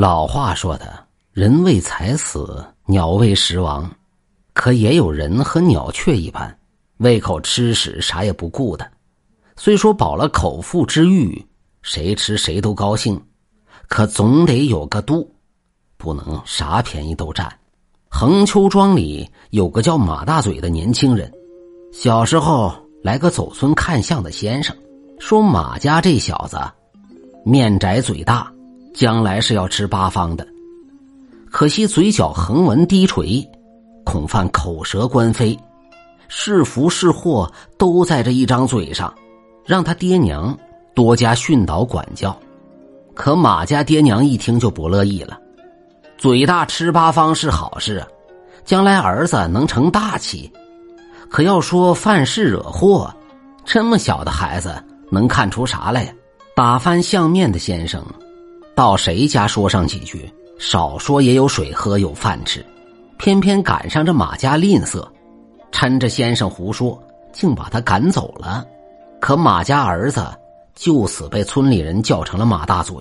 老话说的“人为财死，鸟为食亡”，可也有人和鸟雀一般，胃口吃屎，啥也不顾的。虽说饱了口腹之欲，谁吃谁都高兴，可总得有个度，不能啥便宜都占。横秋庄里有个叫马大嘴的年轻人，小时候来个走村看相的先生，说马家这小子面窄嘴大。将来是要吃八方的，可惜嘴角横纹低垂，恐犯口舌官非，是福是祸都在这一张嘴上，让他爹娘多加训导管教。可马家爹娘一听就不乐意了，嘴大吃八方是好事，将来儿子能成大器。可要说犯事惹祸，这么小的孩子能看出啥来呀？打翻相面的先生。到谁家说上几句，少说也有水喝，有饭吃。偏偏赶上这马家吝啬，趁着先生胡说，竟把他赶走了。可马家儿子就此被村里人叫成了马大嘴。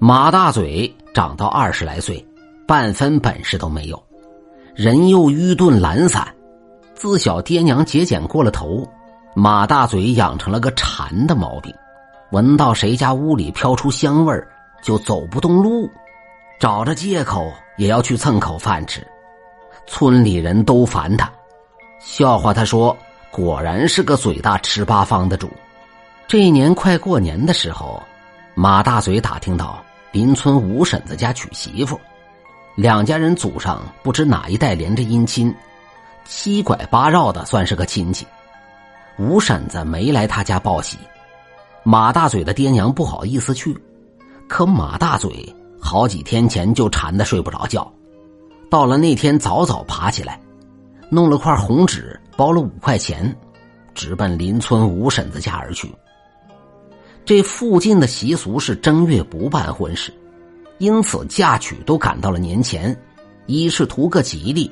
马大嘴长到二十来岁，半分本事都没有，人又愚钝懒散。自小爹娘节俭过了头，马大嘴养成了个馋的毛病，闻到谁家屋里飘出香味儿。就走不动路，找着借口也要去蹭口饭吃，村里人都烦他，笑话他说：“果然是个嘴大吃八方的主。”这一年快过年的时候，马大嘴打听到邻村吴婶子家娶媳妇，两家人祖上不知哪一代连着姻亲，七拐八绕的算是个亲戚。吴婶子没来他家报喜，马大嘴的爹娘不好意思去。可马大嘴好几天前就馋得睡不着觉，到了那天早早爬起来，弄了块红纸包了五块钱，直奔邻村吴婶子家而去。这附近的习俗是正月不办婚事，因此嫁娶都赶到了年前，一是图个吉利，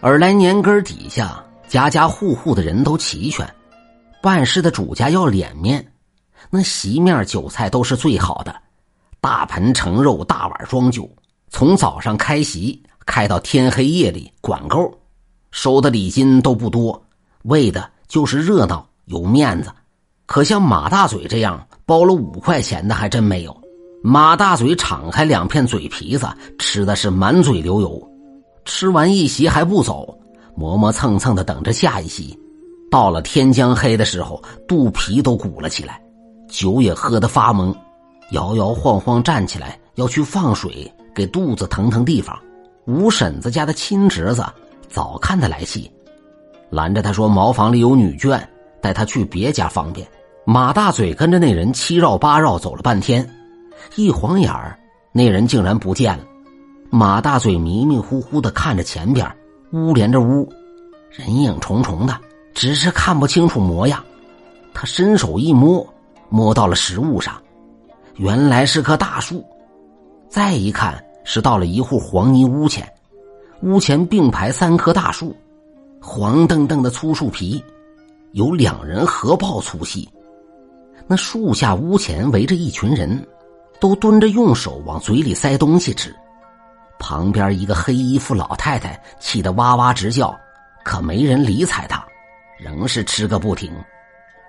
二来年根底下家家户户的人都齐全，办事的主家要脸面，那席面酒菜都是最好的。大盆盛肉，大碗装酒，从早上开席开到天黑夜里管够，收的礼金都不多，为的就是热闹有面子。可像马大嘴这样包了五块钱的还真没有。马大嘴敞开两片嘴皮子，吃的是满嘴流油，吃完一席还不走，磨磨蹭蹭的等着下一席。到了天将黑的时候，肚皮都鼓了起来，酒也喝得发懵。摇摇晃晃站起来，要去放水给肚子腾腾地方。吴婶子家的亲侄子早看他来气，拦着他说：“茅房里有女眷，带他去别家方便。”马大嘴跟着那人七绕八绕走了半天，一晃眼儿，那人竟然不见了。马大嘴迷迷糊糊的看着前边，屋连着屋，人影重重的，只是看不清楚模样。他伸手一摸，摸到了食物上。原来是棵大树，再一看是到了一户黄泥屋前，屋前并排三棵大树，黄澄澄的粗树皮，有两人合抱粗细。那树下屋前围着一群人，都蹲着用手往嘴里塞东西吃。旁边一个黑衣服老太太气得哇哇直叫，可没人理睬她，仍是吃个不停。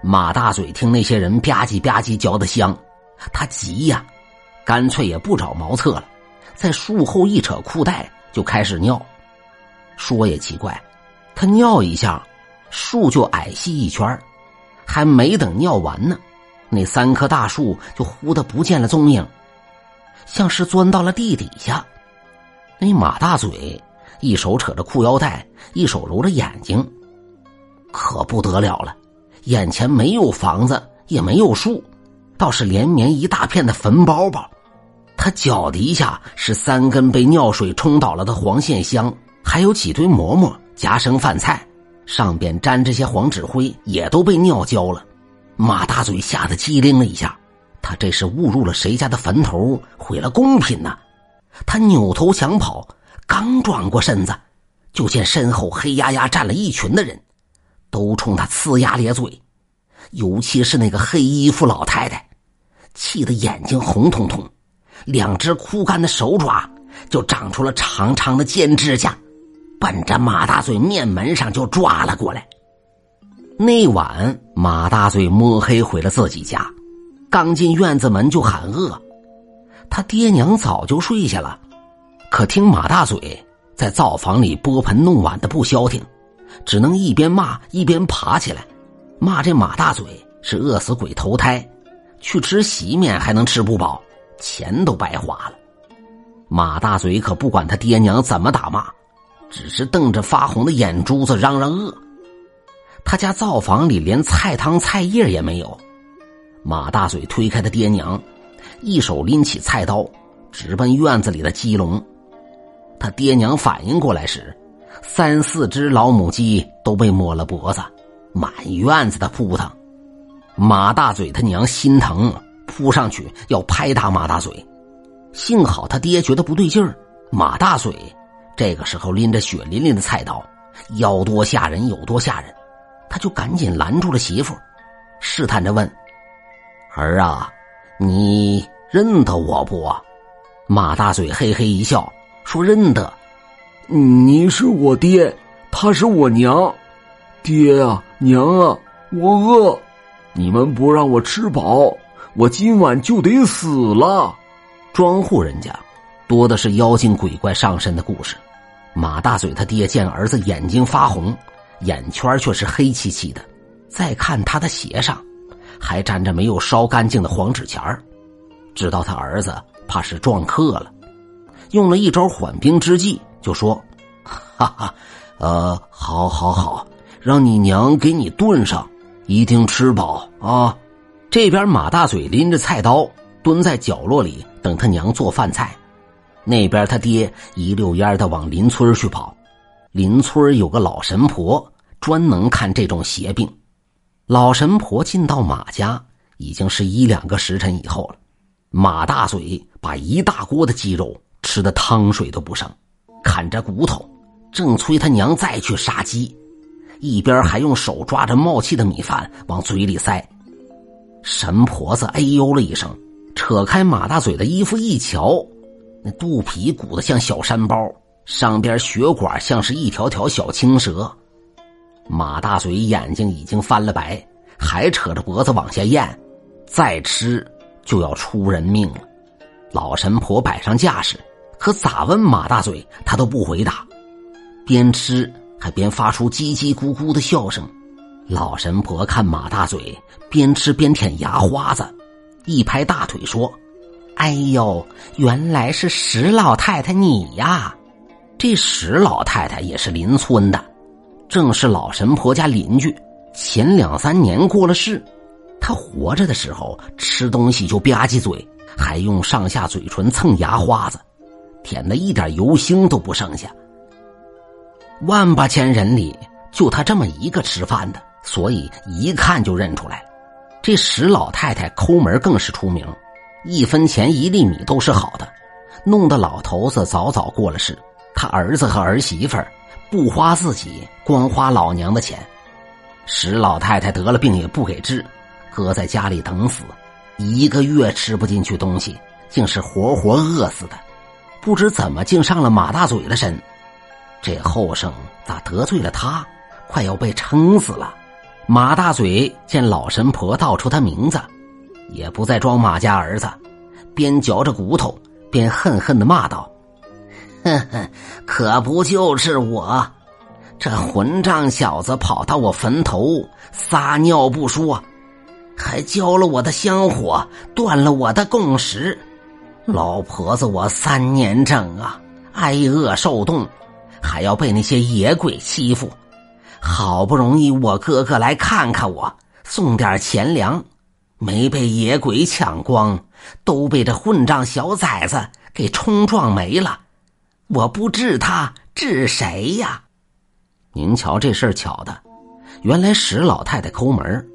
马大嘴听那些人吧唧吧唧嚼得香。他急呀，干脆也不找茅厕了，在树后一扯裤带就开始尿。说也奇怪，他尿一下，树就矮细一圈还没等尿完呢，那三棵大树就忽的不见了踪影，像是钻到了地底下。那马大嘴一手扯着裤腰带，一手揉着眼睛，可不得了了，眼前没有房子，也没有树。倒是连绵一大片的坟包包，他脚底下是三根被尿水冲倒了的黄线香，还有几堆馍馍夹生饭菜，上边沾着些黄纸灰，也都被尿浇了。马大嘴吓得机灵了一下，他这是误入了谁家的坟头，毁了贡品呢？他扭头想跑，刚转过身子，就见身后黑压压站了一群的人，都冲他呲牙咧嘴。尤其是那个黑衣服老太太，气得眼睛红彤彤，两只枯干的手爪就长出了长长的尖指甲，奔着马大嘴面门上就抓了过来。那晚，马大嘴摸黑回了自己家，刚进院子门就喊饿。他爹娘早就睡下了，可听马大嘴在灶房里拨盆弄碗的不消停，只能一边骂一边爬起来，骂这马大嘴是饿死鬼投胎，去吃席面还能吃不饱，钱都白花了。马大嘴可不管他爹娘怎么打骂，只是瞪着发红的眼珠子嚷嚷饿。他家灶房里连菜汤菜叶也没有，马大嘴推开他爹娘。一手拎起菜刀，直奔院子里的鸡笼。他爹娘反应过来时，三四只老母鸡都被摸了脖子，满院子的扑腾。马大嘴他娘心疼，扑上去要拍打马大嘴。幸好他爹觉得不对劲儿，马大嘴这个时候拎着血淋淋的菜刀，要多吓人有多吓人，他就赶紧拦住了媳妇，试探着问：“儿啊。”你认得我不？马大嘴嘿嘿一笑，说：“认得。你是我爹，他是我娘。爹啊，娘啊，我饿，你们不让我吃饱，我今晚就得死了。”庄户人家多的是妖精鬼怪上身的故事。马大嘴他爹见儿子眼睛发红，眼圈却是黑漆漆的，再看他的鞋上。还沾着没有烧干净的黄纸钱儿，知道他儿子怕是撞客了，用了一招缓兵之计，就说：“哈哈，呃，好，好，好，让你娘给你炖上，一定吃饱啊。”这边马大嘴拎着菜刀蹲在角落里等他娘做饭菜，那边他爹一溜烟的往邻村去跑。邻村有个老神婆，专能看这种邪病。老神婆进到马家，已经是一两个时辰以后了。马大嘴把一大锅的鸡肉吃的汤水都不剩，啃着骨头，正催他娘再去杀鸡，一边还用手抓着冒气的米饭往嘴里塞。神婆子哎呦了一声，扯开马大嘴的衣服一瞧，那肚皮鼓得像小山包，上边血管像是一条条小青蛇。马大嘴眼睛已经翻了白，还扯着脖子往下咽，再吃就要出人命了。老神婆摆上架势，可咋问马大嘴，他都不回答，边吃还边发出叽叽咕咕的笑声。老神婆看马大嘴边吃边舔牙花子，一拍大腿说：“哎呦，原来是石老太太你呀！这石老太太也是邻村的。”正是老神婆家邻居，前两三年过了世。他活着的时候吃东西就吧唧嘴，还用上下嘴唇蹭牙花子，舔的一点油腥都不剩下。万八千人里就他这么一个吃饭的，所以一看就认出来。这石老太太抠门更是出名，一分钱一粒米都是好的，弄得老头子早早过了世，他儿子和儿媳妇。不花自己，光花老娘的钱。石老太太得了病也不给治，搁在家里等死，一个月吃不进去东西，竟是活活饿死的。不知怎么竟上了马大嘴的身，这后生咋得罪了他，快要被撑死了。马大嘴见老神婆道出他名字，也不再装马家儿子，边嚼着骨头边恨恨的骂道。哼哼，可不就是我，这混账小子跑到我坟头撒尿不说，还浇了我的香火，断了我的供食。老婆子我三年整啊，挨饿受冻，还要被那些野鬼欺负。好不容易我哥哥来看看我，送点钱粮，没被野鬼抢光，都被这混账小崽子给冲撞没了。我不治他，治谁呀？您瞧这事儿巧的，原来石老太太抠门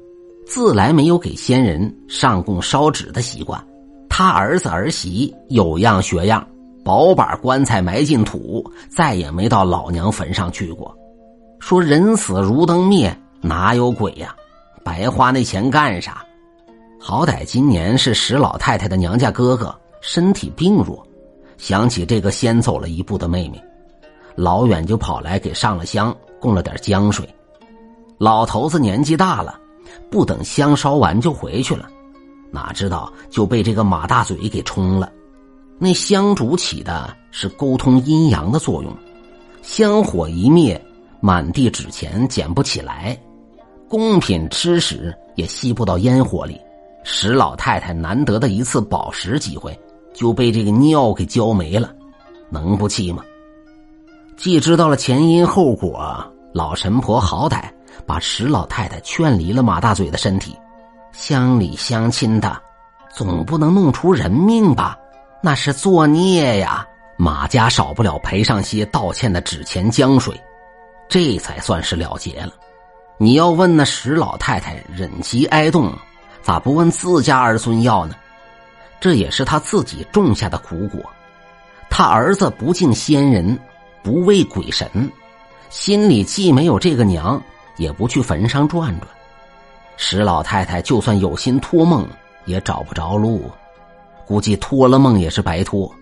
自来没有给先人上供烧纸的习惯。他儿子儿媳有样学样，保把棺材埋进土，再也没到老娘坟上去过。说人死如灯灭，哪有鬼呀？白花那钱干啥？好歹今年是石老太太的娘家哥哥身体病弱，想起这个先走了一步的妹妹，老远就跑来给上了香，供了点江水。老头子年纪大了，不等香烧完就回去了，哪知道就被这个马大嘴给冲了。那香烛起的是沟通阴阳的作用，香火一灭，满地纸钱捡不起来，贡品吃食也吸不到烟火里。石老太太难得的一次饱食机会，就被这个尿给浇没了，能不气吗？既知道了前因后果，老神婆好歹把石老太太劝离了马大嘴的身体，乡里乡亲的，总不能弄出人命吧？那是作孽呀！马家少不了赔上些道歉的纸钱江水，这才算是了结了。你要问那石老太太忍饥挨冻。咋不问自家儿孙要呢？这也是他自己种下的苦果。他儿子不敬先人，不畏鬼神，心里既没有这个娘，也不去坟上转转。石老太太就算有心托梦，也找不着路，估计托了梦也是白托。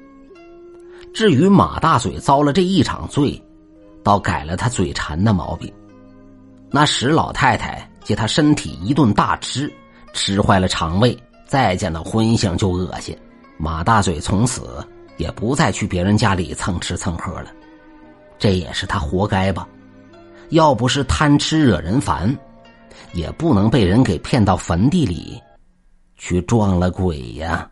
至于马大嘴遭了这一场罪，倒改了他嘴馋的毛病。那石老太太借他身体一顿大吃。吃坏了肠胃，再见到荤腥就恶心。马大嘴从此也不再去别人家里蹭吃蹭喝了，这也是他活该吧？要不是贪吃惹人烦，也不能被人给骗到坟地里去撞了鬼呀。